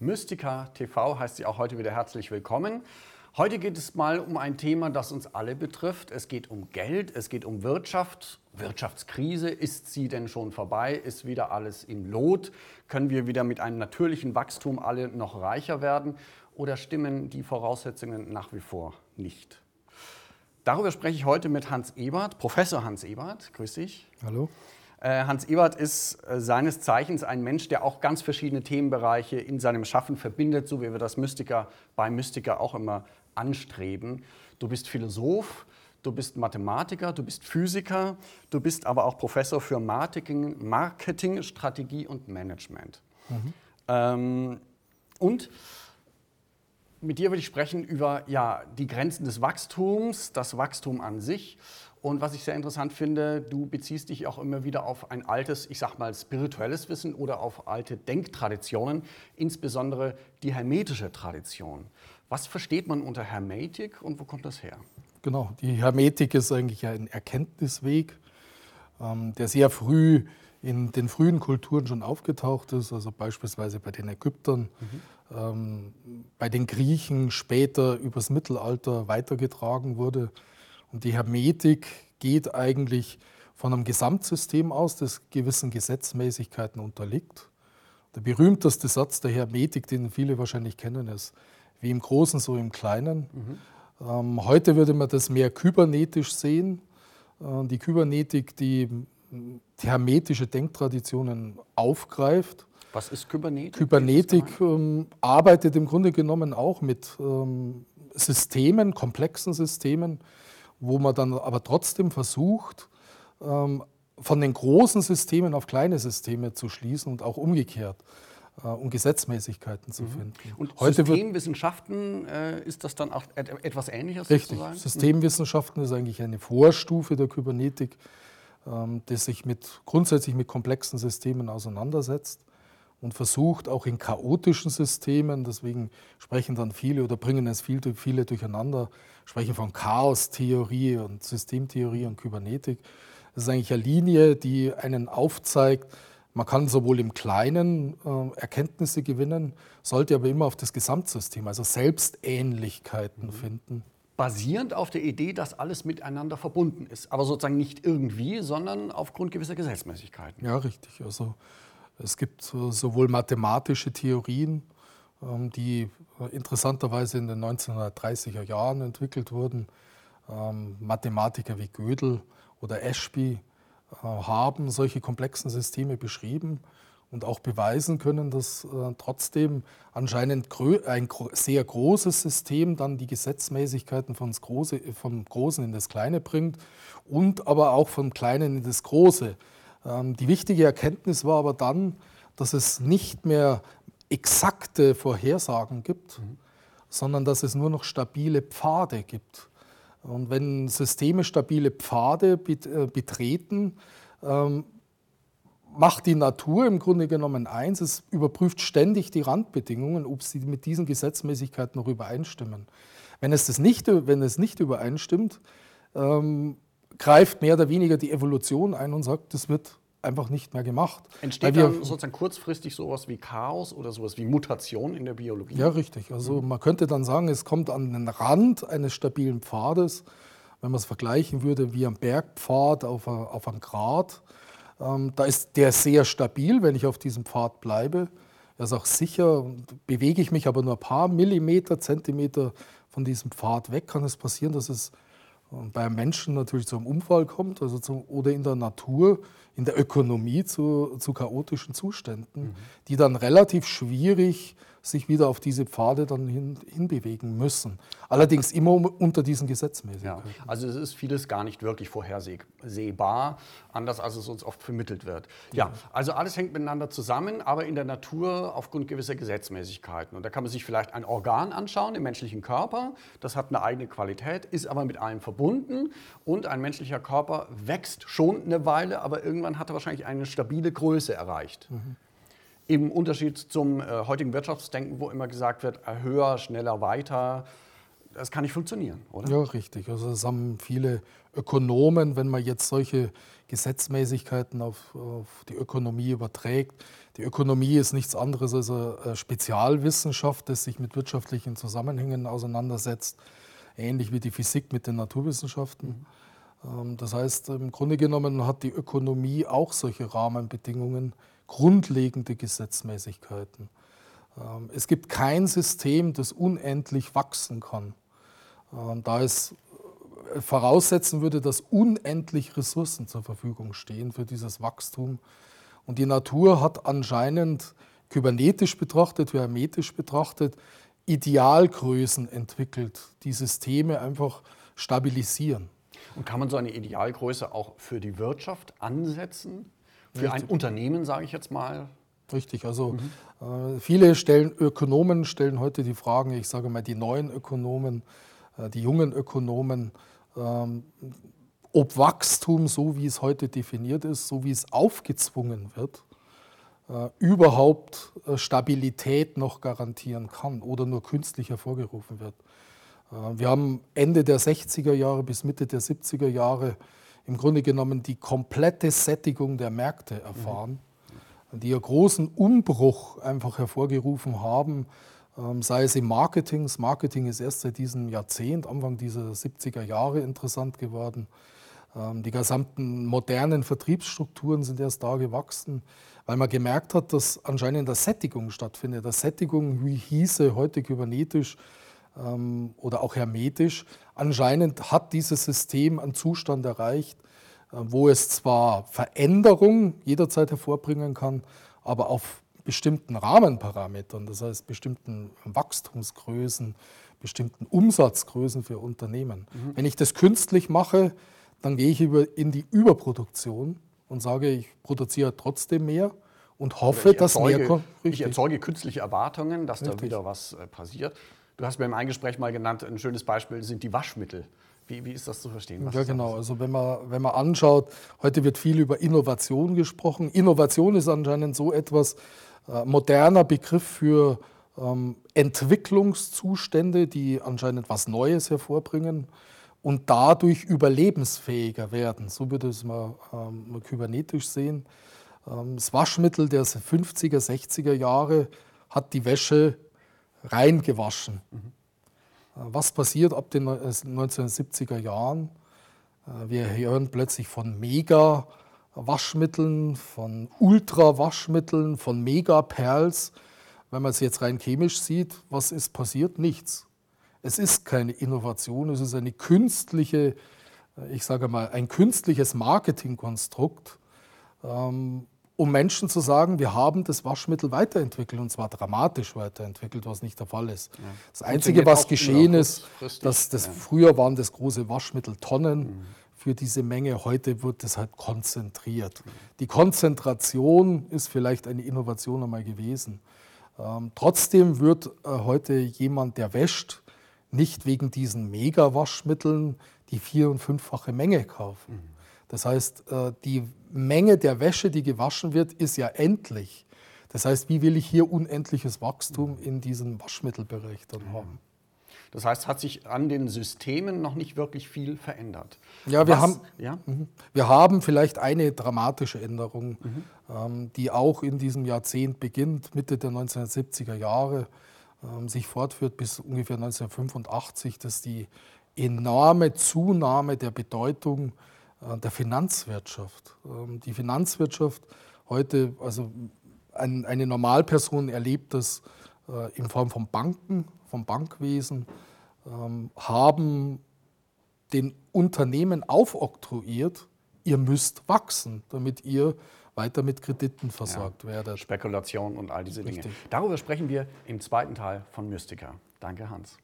Mystica TV heißt sie auch heute wieder herzlich willkommen. Heute geht es mal um ein Thema, das uns alle betrifft. Es geht um Geld, es geht um Wirtschaft, Wirtschaftskrise. Ist sie denn schon vorbei? Ist wieder alles im Lot? Können wir wieder mit einem natürlichen Wachstum alle noch reicher werden? Oder stimmen die Voraussetzungen nach wie vor nicht? Darüber spreche ich heute mit Hans Ebert, Professor Hans Ebert. Grüß dich. Hallo. Äh, Hans Ebert ist äh, seines Zeichens ein Mensch, der auch ganz verschiedene Themenbereiche in seinem Schaffen verbindet, so wie wir das Mystiker bei Mystiker auch immer anstreben. Du bist Philosoph, du bist Mathematiker, du bist Physiker, du bist aber auch Professor für Marketing, Marketing Strategie und Management. Mhm. Ähm, und mit dir würde ich sprechen über ja, die Grenzen des Wachstums, das Wachstum an sich. Und was ich sehr interessant finde, du beziehst dich auch immer wieder auf ein altes, ich sag mal, spirituelles Wissen oder auf alte Denktraditionen, insbesondere die hermetische Tradition. Was versteht man unter Hermetik und wo kommt das her? Genau, die Hermetik ist eigentlich ein Erkenntnisweg, ähm, der sehr früh in den frühen Kulturen schon aufgetaucht ist, also beispielsweise bei den Ägyptern, mhm. ähm, bei den Griechen später übers Mittelalter weitergetragen wurde. Und die Hermetik geht eigentlich von einem Gesamtsystem aus, das gewissen Gesetzmäßigkeiten unterliegt. Der berühmteste Satz der Hermetik, den viele wahrscheinlich kennen, ist, wie im Großen, so im Kleinen. Mhm. Ähm, heute würde man das mehr kybernetisch sehen. Äh, die Kybernetik, die, die hermetische Denktraditionen aufgreift. Was ist Kybernetik? Kybernetik ähm, arbeitet im Grunde genommen auch mit ähm, Systemen, komplexen Systemen, wo man dann aber trotzdem versucht, ähm, von den großen Systemen auf kleine Systeme zu schließen und auch umgekehrt äh, um Gesetzmäßigkeiten zu mhm. finden. Und Heute Systemwissenschaften äh, ist das dann auch etwas Ähnliches? Richtig. Sozusagen? Systemwissenschaften ist eigentlich eine Vorstufe der Kybernetik, ähm, die sich mit, grundsätzlich mit komplexen Systemen auseinandersetzt und versucht auch in chaotischen Systemen, deswegen sprechen dann viele oder bringen es viel, viele durcheinander, sprechen von Chaostheorie und Systemtheorie und Kybernetik. Das ist eigentlich eine Linie, die einen aufzeigt, man kann sowohl im Kleinen äh, Erkenntnisse gewinnen, sollte aber immer auf das Gesamtsystem, also Selbstähnlichkeiten mhm. finden. Basierend auf der Idee, dass alles miteinander verbunden ist, aber sozusagen nicht irgendwie, sondern aufgrund gewisser Gesetzmäßigkeiten. Ja, richtig. Also es gibt sowohl mathematische Theorien, ähm, die äh, interessanterweise in den 1930er Jahren entwickelt wurden. Ähm, Mathematiker wie Gödel oder Ashby äh, haben solche komplexen Systeme beschrieben und auch beweisen können, dass äh, trotzdem anscheinend ein sehr großes System dann die Gesetzmäßigkeiten vom Großen in das Kleine bringt und aber auch vom Kleinen in das Große. Ähm, die wichtige Erkenntnis war aber dann, dass es nicht mehr exakte Vorhersagen gibt, mhm. sondern dass es nur noch stabile Pfade gibt. Und wenn Systeme stabile Pfade äh, betreten, ähm, macht die Natur im Grunde genommen eins, es überprüft ständig die Randbedingungen, ob sie mit diesen Gesetzmäßigkeiten noch übereinstimmen. Wenn es, das nicht, wenn es nicht übereinstimmt, ähm, greift mehr oder weniger die Evolution ein und sagt, das wird einfach nicht mehr gemacht. Entsteht dann sozusagen kurzfristig sowas wie Chaos oder sowas wie Mutation in der Biologie? Ja, richtig. Also mhm. man könnte dann sagen, es kommt an den Rand eines stabilen Pfades, wenn man es vergleichen würde wie ein Bergpfad auf, auf einem Grat. Ähm, da ist der sehr stabil, wenn ich auf diesem Pfad bleibe. Er ist auch sicher. Bewege ich mich aber nur ein paar Millimeter, Zentimeter von diesem Pfad weg, kann es passieren, dass es bei Menschen natürlich zu einem Unfall kommt also zum, oder in der Natur, in der Ökonomie zu, zu chaotischen Zuständen, mhm. die dann relativ schwierig sich wieder auf diese Pfade dann hin, hinbewegen müssen. Allerdings immer unter diesen Gesetzmäßigkeiten. Ja, also es ist vieles gar nicht wirklich vorhersehbar, anders als es uns oft vermittelt wird. Ja, also alles hängt miteinander zusammen, aber in der Natur aufgrund gewisser Gesetzmäßigkeiten. Und da kann man sich vielleicht ein Organ anschauen im menschlichen Körper, das hat eine eigene Qualität, ist aber mit allem verbunden und ein menschlicher Körper wächst schon eine Weile, aber irgendwann hat er wahrscheinlich eine stabile Größe erreicht. Mhm. Im Unterschied zum äh, heutigen Wirtschaftsdenken, wo immer gesagt wird, äh, höher, schneller, weiter, das kann nicht funktionieren, oder? Ja, richtig. Also das haben viele Ökonomen, wenn man jetzt solche Gesetzmäßigkeiten auf, auf, die Ökonomie überträgt. Die Ökonomie ist nichts anderes als eine Spezialwissenschaft, das sich mit wirtschaftlichen Zusammenhängen auseinandersetzt, ähnlich wie die Physik mit den Naturwissenschaften. Ähm, das heißt, im Grunde genommen hat die Ökonomie auch solche Rahmenbedingungen, grundlegende Gesetzmäßigkeiten. Ähm, es gibt kein System, das unendlich wachsen kann. Ähm, da es äh, voraussetzen würde, dass unendlich Ressourcen zur Verfügung stehen für dieses Wachstum. Und die Natur hat anscheinend kybernetisch betrachtet, hermetisch betrachtet, Idealgrößen entwickelt, die Systeme einfach stabilisieren. Und kann man so eine Idealgröße auch für die Wirtschaft ansetzen? Für Richtig. ein Unternehmen, sage ich jetzt mal? Richtig, also mhm. äh, viele stellen, Ökonomen stellen heute die Fragen, ich sage mal die neuen Ökonomen, äh, die jungen Ökonomen, ähm, ob Wachstum, so wie es heute definiert ist, so wie es aufgezwungen wird, äh, überhaupt äh, Stabilität noch garantieren kann oder nur künstlich hervorgerufen wird. Äh, wir haben Ende der 60er Jahre bis Mitte der 70er Jahre im Grunde genommen die komplette Sättigung der Märkte erfahren, mhm. die einen großen Umbruch einfach hervorgerufen haben, ähm, sei es im Marketing. Das Marketing ist erst seit diesem Jahrzehnt, Anfang dieser 70er Jahre interessant geworden. Ähm, die gesamten modernen Vertriebsstrukturen sind erst da gewachsen, weil man gemerkt hat, dass anscheinend eine Sättigung stattfindet. Eine Sättigung, wie hieße heute kybernetisch ähm, oder auch hermetisch. Anscheinend hat dieses System einen Zustand erreicht, äh, wo es zwar Veränderungen jederzeit hervorbringen kann, aber auf bestimmten Rahmenparametern, das heißt bestimmten Wachstumsgrößen, bestimmten Umsatzgrößen für Unternehmen. Mhm. Wenn ich das künstlich mache, dann gehe ich über, in die Überproduktion und sage, ich produziere trotzdem mehr und hoffe, erzeuge, dass mehr kommt. Ich erzeuge künstliche Erwartungen, dass Richtig. da wieder was äh, passiert. Du hast mir im Eingespräch mal genannt, ein schönes Beispiel sind die Waschmittel. Wie, wie ist das zu verstehen? Ja, genau. Also wenn man, wenn man anschaut, heute wird viel über Innovation gesprochen. Innovation ist anscheinend so etwas, äh, moderner Begriff für ähm, Entwicklungszustände, die anscheinend was Neues hervorbringen und dadurch überlebensfähiger werden. So würde es man, ähm, kybernetisch sehen. Ähm, das Waschmittel der 50er, 60er Jahre hat die Wäsche reingewaschen. Mhm. Äh, was passiert ab den 1970er Jahren? Äh, wir hören plötzlich von Mega-Waschmitteln, von Ultra-Waschmitteln, von Mega-Perls. Wenn man es jetzt rein chemisch sieht, was ist passiert? Nichts. Es ist keine Innovation, es ist eine künstliche, ich sage mal, ein künstliches Marketingkonstrukt, ähm, um Menschen zu sagen, wir haben das Waschmittel weiterentwickelt und zwar dramatisch weiterentwickelt, was nicht der Fall ist. Ja. Das Einzige, was geschehen ist, dass das ja. früher waren das große Waschmitteltonnen. Mhm. Für diese Menge, heute wird es halt konzentriert. Mhm. Die Konzentration ist vielleicht eine Innovation einmal gewesen. Ähm, trotzdem wird äh, heute jemand, der wäscht, nicht wegen diesen Mega-Waschmitteln die vier- und fünffache Menge kaufen. Das heißt, äh, die Menge der Wäsche, die gewaschen wird, ist ja endlich. Das heißt, wie will ich hier unendliches Wachstum in diesem Waschmittelbereich dann haben? Das heißt, hat sich an den Systemen noch nicht wirklich viel verändert. Ja, wir, Was, haben, ja? Mhm. wir haben vielleicht eine dramatische Änderung, mhm. Ähm, die auch in diesem Jahrzehnt beginnt, Mitte der 1970er Jahre. Ähm, sich fortführt bis ungefähr 1985, dass die enorme Zunahme der Bedeutung der Finanzwirtschaft. Ähm, die Finanzwirtschaft heute, also eine Normalperson erlebt das äh, in Form von Banken, vom Bankwesen, ähm, haben den Unternehmen aufoktroyiert, ihr müsst wachsen, damit ihr weiter mit Krediten versorgt ja, werdet. Spekulation und all diese Richtig. Dinge. Darüber sprechen wir im zweiten Teil von Mystica. Danke, Hans.